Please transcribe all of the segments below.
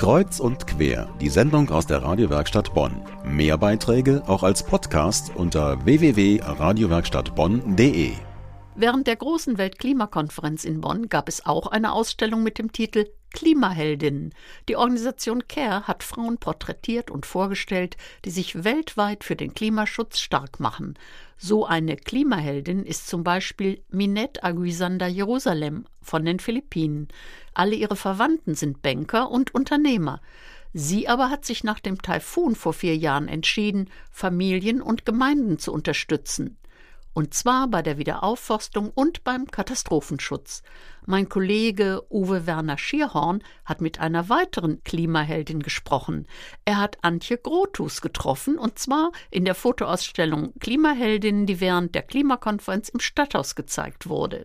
Kreuz und quer, die Sendung aus der Radiowerkstatt Bonn. Mehr Beiträge auch als Podcast unter www.radiowerkstattbonn.de. Während der großen Weltklimakonferenz in Bonn gab es auch eine Ausstellung mit dem Titel Klimaheldinnen. Die Organisation CARE hat Frauen porträtiert und vorgestellt, die sich weltweit für den Klimaschutz stark machen. So eine Klimaheldin ist zum Beispiel Minette Aguisanda Jerusalem von den Philippinen. Alle ihre Verwandten sind Banker und Unternehmer. Sie aber hat sich nach dem Taifun vor vier Jahren entschieden, Familien und Gemeinden zu unterstützen und zwar bei der Wiederaufforstung und beim Katastrophenschutz. Mein Kollege Uwe Werner Schierhorn hat mit einer weiteren Klimaheldin gesprochen. Er hat Antje Grothus getroffen, und zwar in der Fotoausstellung Klimaheldinnen, die während der Klimakonferenz im Stadthaus gezeigt wurde.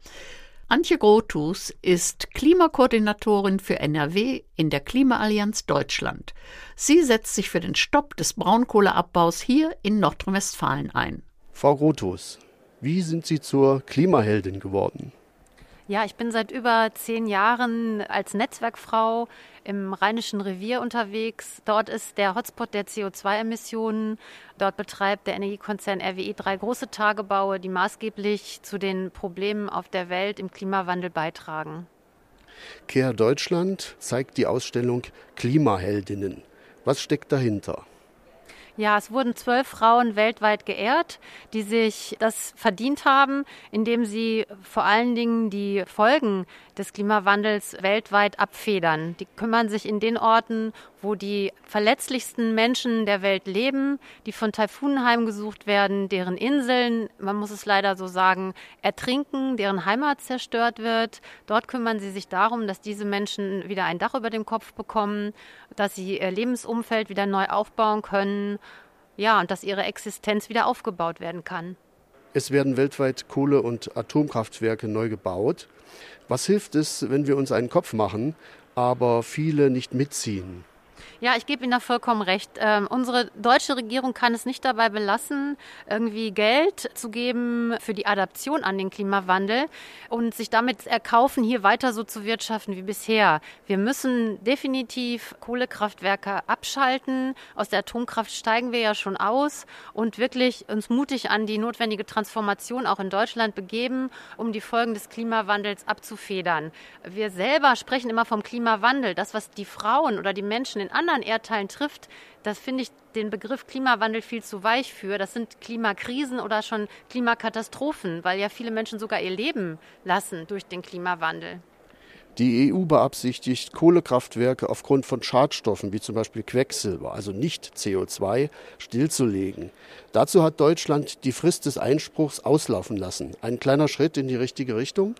Antje Grothus ist Klimakoordinatorin für NRW in der Klimaallianz Deutschland. Sie setzt sich für den Stopp des Braunkohleabbaus hier in Nordrhein-Westfalen ein. Frau Grothus, wie sind Sie zur Klimaheldin geworden? Ja, ich bin seit über zehn Jahren als Netzwerkfrau im Rheinischen Revier unterwegs. Dort ist der Hotspot der CO2-Emissionen. Dort betreibt der Energiekonzern RWE drei große Tagebaue, die maßgeblich zu den Problemen auf der Welt im Klimawandel beitragen. Care Deutschland zeigt die Ausstellung Klimaheldinnen. Was steckt dahinter? Ja, es wurden zwölf Frauen weltweit geehrt, die sich das verdient haben, indem sie vor allen Dingen die Folgen des Klimawandels weltweit abfedern. Die kümmern sich in den Orten, wo die verletzlichsten Menschen der Welt leben, die von Taifunen heimgesucht werden, deren Inseln, man muss es leider so sagen, ertrinken, deren Heimat zerstört wird. Dort kümmern sie sich darum, dass diese Menschen wieder ein Dach über dem Kopf bekommen, dass sie ihr Lebensumfeld wieder neu aufbauen können. Ja, und dass ihre Existenz wieder aufgebaut werden kann. Es werden weltweit Kohle- und Atomkraftwerke neu gebaut. Was hilft es, wenn wir uns einen Kopf machen, aber viele nicht mitziehen? Ja, ich gebe Ihnen da vollkommen recht. Ähm, unsere deutsche Regierung kann es nicht dabei belassen, irgendwie Geld zu geben für die Adaption an den Klimawandel und sich damit erkaufen, hier weiter so zu wirtschaften wie bisher. Wir müssen definitiv Kohlekraftwerke abschalten. Aus der Atomkraft steigen wir ja schon aus und wirklich uns mutig an die notwendige Transformation auch in Deutschland begeben, um die Folgen des Klimawandels abzufedern. Wir selber sprechen immer vom Klimawandel. Das, was die Frauen oder die Menschen in anderen Erdteilen trifft, das finde ich den Begriff Klimawandel viel zu weich für. Das sind Klimakrisen oder schon Klimakatastrophen, weil ja viele Menschen sogar ihr Leben lassen durch den Klimawandel. Die EU beabsichtigt, Kohlekraftwerke aufgrund von Schadstoffen wie zum Beispiel Quecksilber, also nicht CO2, stillzulegen. Dazu hat Deutschland die Frist des Einspruchs auslaufen lassen. Ein kleiner Schritt in die richtige Richtung?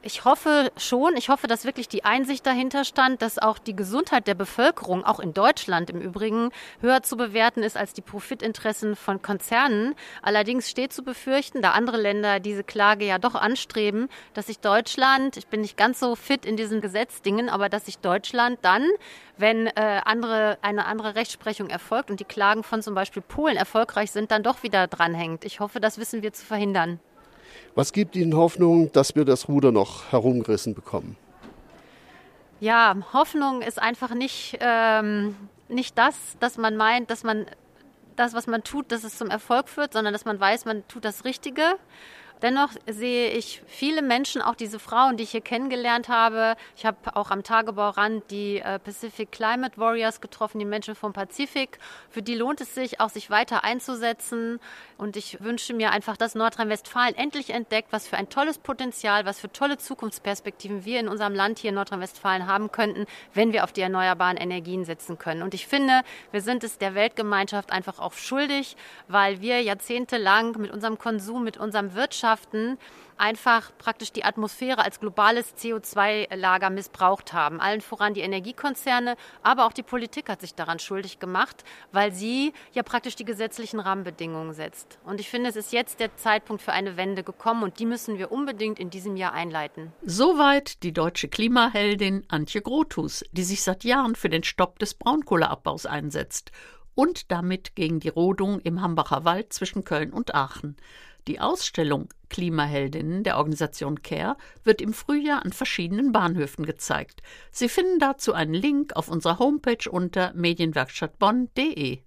Ich hoffe schon, ich hoffe, dass wirklich die Einsicht dahinter stand, dass auch die Gesundheit der Bevölkerung, auch in Deutschland im Übrigen, höher zu bewerten ist als die Profitinteressen von Konzernen. Allerdings steht zu befürchten, da andere Länder diese Klage ja doch anstreben, dass sich Deutschland, ich bin nicht ganz so fit in diesen Gesetzdingen, aber dass sich Deutschland dann, wenn äh, andere, eine andere Rechtsprechung erfolgt und die Klagen von zum Beispiel Polen erfolgreich sind, dann doch wieder dranhängt. Ich hoffe, das wissen wir zu verhindern. Was gibt Ihnen Hoffnung, dass wir das Ruder noch herumgerissen bekommen? Ja, Hoffnung ist einfach nicht, ähm, nicht das, dass man meint, dass man das, was man tut, dass es zum Erfolg führt, sondern dass man weiß, man tut das Richtige. Dennoch sehe ich viele Menschen, auch diese Frauen, die ich hier kennengelernt habe. Ich habe auch am Tagebaurand die äh, Pacific Climate Warriors getroffen, die Menschen vom Pazifik. Für die lohnt es sich, auch sich weiter einzusetzen. Und ich wünsche mir einfach, dass Nordrhein-Westfalen endlich entdeckt, was für ein tolles Potenzial, was für tolle Zukunftsperspektiven wir in unserem Land hier in Nordrhein-Westfalen haben könnten, wenn wir auf die erneuerbaren Energien setzen können. Und ich finde, wir sind es der Weltgemeinschaft einfach auch schuldig, weil wir jahrzehntelang mit unserem Konsum, mit unserem Wirtschaft Wissenschaften einfach praktisch die Atmosphäre als globales CO2-Lager missbraucht haben. Allen voran die Energiekonzerne, aber auch die Politik hat sich daran schuldig gemacht, weil sie ja praktisch die gesetzlichen Rahmenbedingungen setzt. Und ich finde, es ist jetzt der Zeitpunkt für eine Wende gekommen und die müssen wir unbedingt in diesem Jahr einleiten. Soweit die deutsche Klimaheldin Antje Grothus, die sich seit Jahren für den Stopp des Braunkohleabbaus einsetzt und damit gegen die Rodung im Hambacher Wald zwischen Köln und Aachen. Die Ausstellung Klimaheldinnen der Organisation CARE wird im Frühjahr an verschiedenen Bahnhöfen gezeigt. Sie finden dazu einen Link auf unserer Homepage unter medienwerkstattbonn.de.